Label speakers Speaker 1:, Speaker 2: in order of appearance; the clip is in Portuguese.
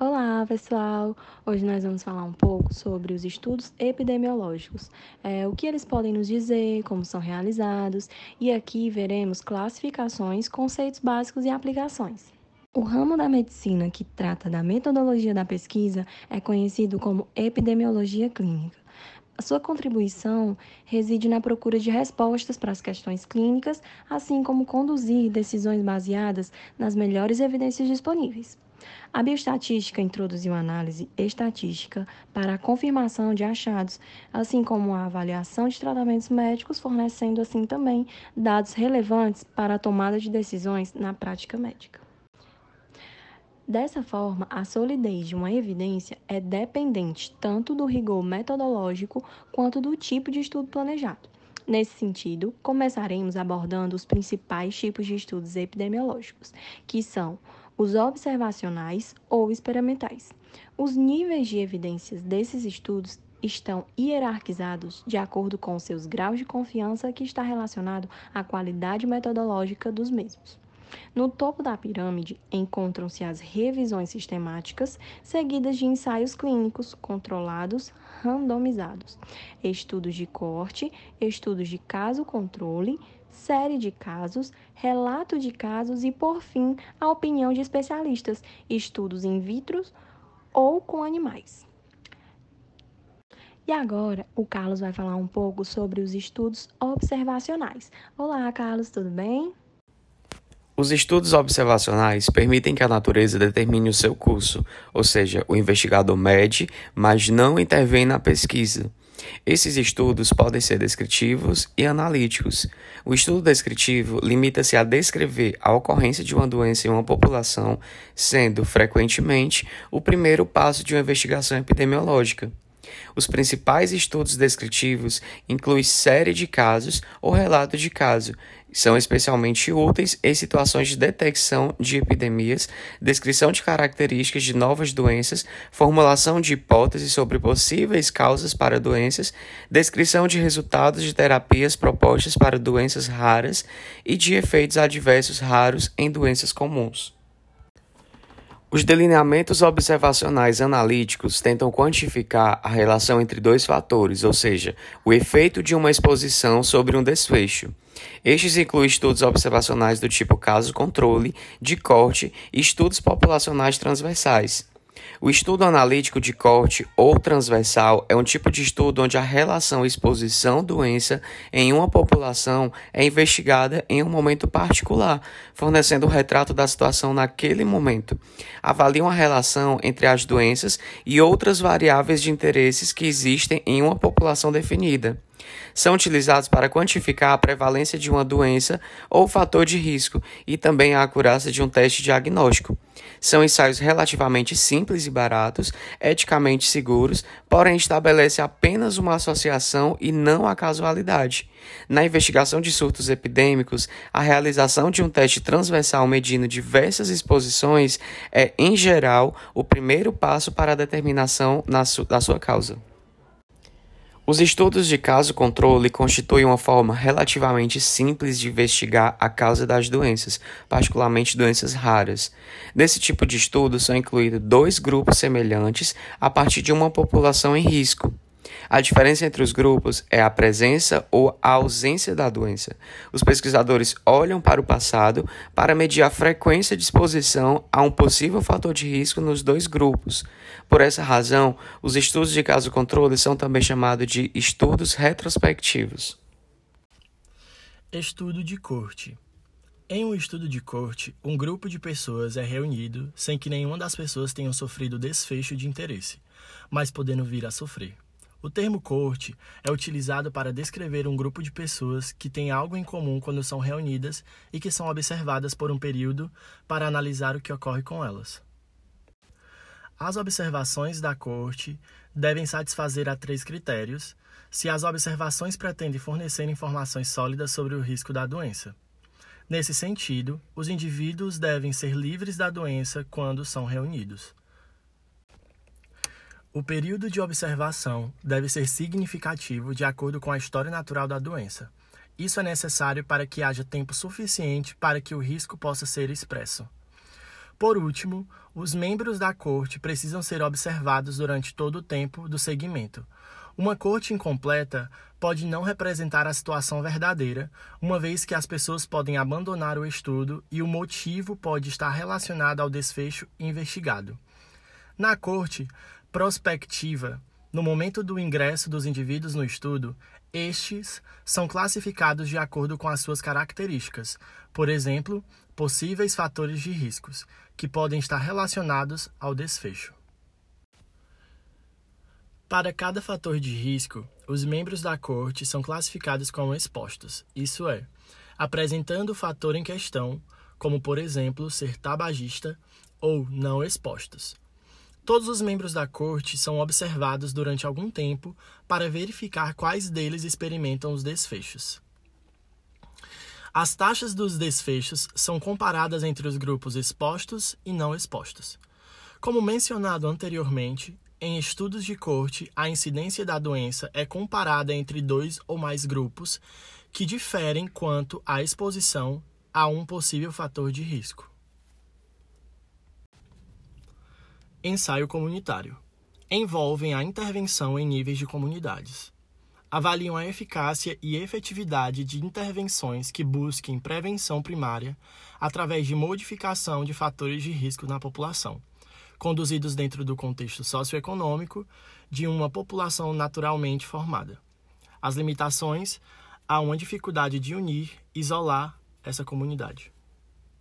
Speaker 1: Olá, pessoal! Hoje nós vamos falar um pouco sobre os estudos epidemiológicos, é, o que eles podem nos dizer, como são realizados, e aqui veremos classificações, conceitos básicos e aplicações. O ramo da medicina que trata da metodologia da pesquisa é conhecido como epidemiologia clínica. A sua contribuição reside na procura de respostas para as questões clínicas, assim como conduzir decisões baseadas nas melhores evidências disponíveis. A bioestatística introduziu análise estatística para a confirmação de achados, assim como a avaliação de tratamentos médicos, fornecendo assim também dados relevantes para a tomada de decisões na prática médica. Dessa forma, a solidez de uma evidência é dependente tanto do rigor metodológico quanto do tipo de estudo planejado. Nesse sentido, começaremos abordando os principais tipos de estudos epidemiológicos, que são os observacionais ou experimentais. Os níveis de evidências desses estudos estão hierarquizados de acordo com seus graus de confiança, que está relacionado à qualidade metodológica dos mesmos. No topo da pirâmide encontram-se as revisões sistemáticas, seguidas de ensaios clínicos controlados, randomizados, estudos de corte, estudos de caso-controle, série de casos, relato de casos e, por fim, a opinião de especialistas, estudos in vitro ou com animais. E agora, o Carlos vai falar um pouco sobre os estudos observacionais. Olá, Carlos, tudo bem?
Speaker 2: Os estudos observacionais permitem que a natureza determine o seu curso, ou seja, o investigador mede, mas não intervém na pesquisa. Esses estudos podem ser descritivos e analíticos. O estudo descritivo limita-se a descrever a ocorrência de uma doença em uma população, sendo, frequentemente, o primeiro passo de uma investigação epidemiológica. Os principais estudos descritivos incluem série de casos ou relato de caso. São especialmente úteis em situações de detecção de epidemias, descrição de características de novas doenças, formulação de hipóteses sobre possíveis causas para doenças, descrição de resultados de terapias propostas para doenças raras e de efeitos adversos raros em doenças comuns. Os delineamentos observacionais analíticos tentam quantificar a relação entre dois fatores, ou seja, o efeito de uma exposição sobre um desfecho. Estes incluem estudos observacionais do tipo caso-controle, de corte e estudos populacionais transversais. O estudo analítico de corte ou transversal é um tipo de estudo onde a relação exposição-doença em uma população é investigada em um momento particular, fornecendo o um retrato da situação naquele momento. Avalia uma relação entre as doenças e outras variáveis de interesses que existem em uma população definida são utilizados para quantificar a prevalência de uma doença ou fator de risco e também a acurácia de um teste diagnóstico. São ensaios relativamente simples e baratos, eticamente seguros, porém estabelece apenas uma associação e não a casualidade. Na investigação de surtos epidêmicos, a realização de um teste transversal medindo diversas exposições é, em geral, o primeiro passo para a determinação da sua causa. Os estudos de caso-controle constituem uma forma relativamente simples de investigar a causa das doenças, particularmente doenças raras. Nesse tipo de estudo são incluídos dois grupos semelhantes a partir de uma população em risco. A diferença entre os grupos é a presença ou a ausência da doença. Os pesquisadores olham para o passado para medir a frequência de exposição a um possível fator de risco nos dois grupos. Por essa razão, os estudos de caso controle são também chamados de estudos retrospectivos.
Speaker 3: Estudo de corte. Em um estudo de corte, um grupo de pessoas é reunido sem que nenhuma das pessoas tenha sofrido desfecho de interesse, mas podendo vir a sofrer. O termo corte é utilizado para descrever um grupo de pessoas que têm algo em comum quando são reunidas e que são observadas por um período para analisar o que ocorre com elas. As observações da corte devem satisfazer a três critérios se as observações pretendem fornecer informações sólidas sobre o risco da doença. Nesse sentido, os indivíduos devem ser livres da doença quando são reunidos. O período de observação deve ser significativo de acordo com a história natural da doença. Isso é necessário para que haja tempo suficiente para que o risco possa ser expresso. Por último, os membros da corte precisam ser observados durante todo o tempo do segmento. Uma corte incompleta pode não representar a situação verdadeira, uma vez que as pessoas podem abandonar o estudo e o motivo pode estar relacionado ao desfecho investigado. Na corte prospectiva, no momento do ingresso dos indivíduos no estudo, estes são classificados de acordo com as suas características, por exemplo, possíveis fatores de riscos, que podem estar relacionados ao desfecho. Para cada fator de risco, os membros da corte são classificados como expostos, isso é, apresentando o fator em questão, como por exemplo ser tabagista, ou não expostos. Todos os membros da corte são observados durante algum tempo para verificar quais deles experimentam os desfechos. As taxas dos desfechos são comparadas entre os grupos expostos e não expostos. Como mencionado anteriormente, em estudos de corte, a incidência da doença é comparada entre dois ou mais grupos que diferem quanto à exposição a um possível fator de risco. Ensaio comunitário. Envolvem a intervenção em níveis de comunidades. Avaliam a eficácia e efetividade de intervenções que busquem prevenção primária através de modificação de fatores de risco na população, conduzidos dentro do contexto socioeconômico de uma população naturalmente formada. As limitações há uma dificuldade de unir, isolar essa comunidade.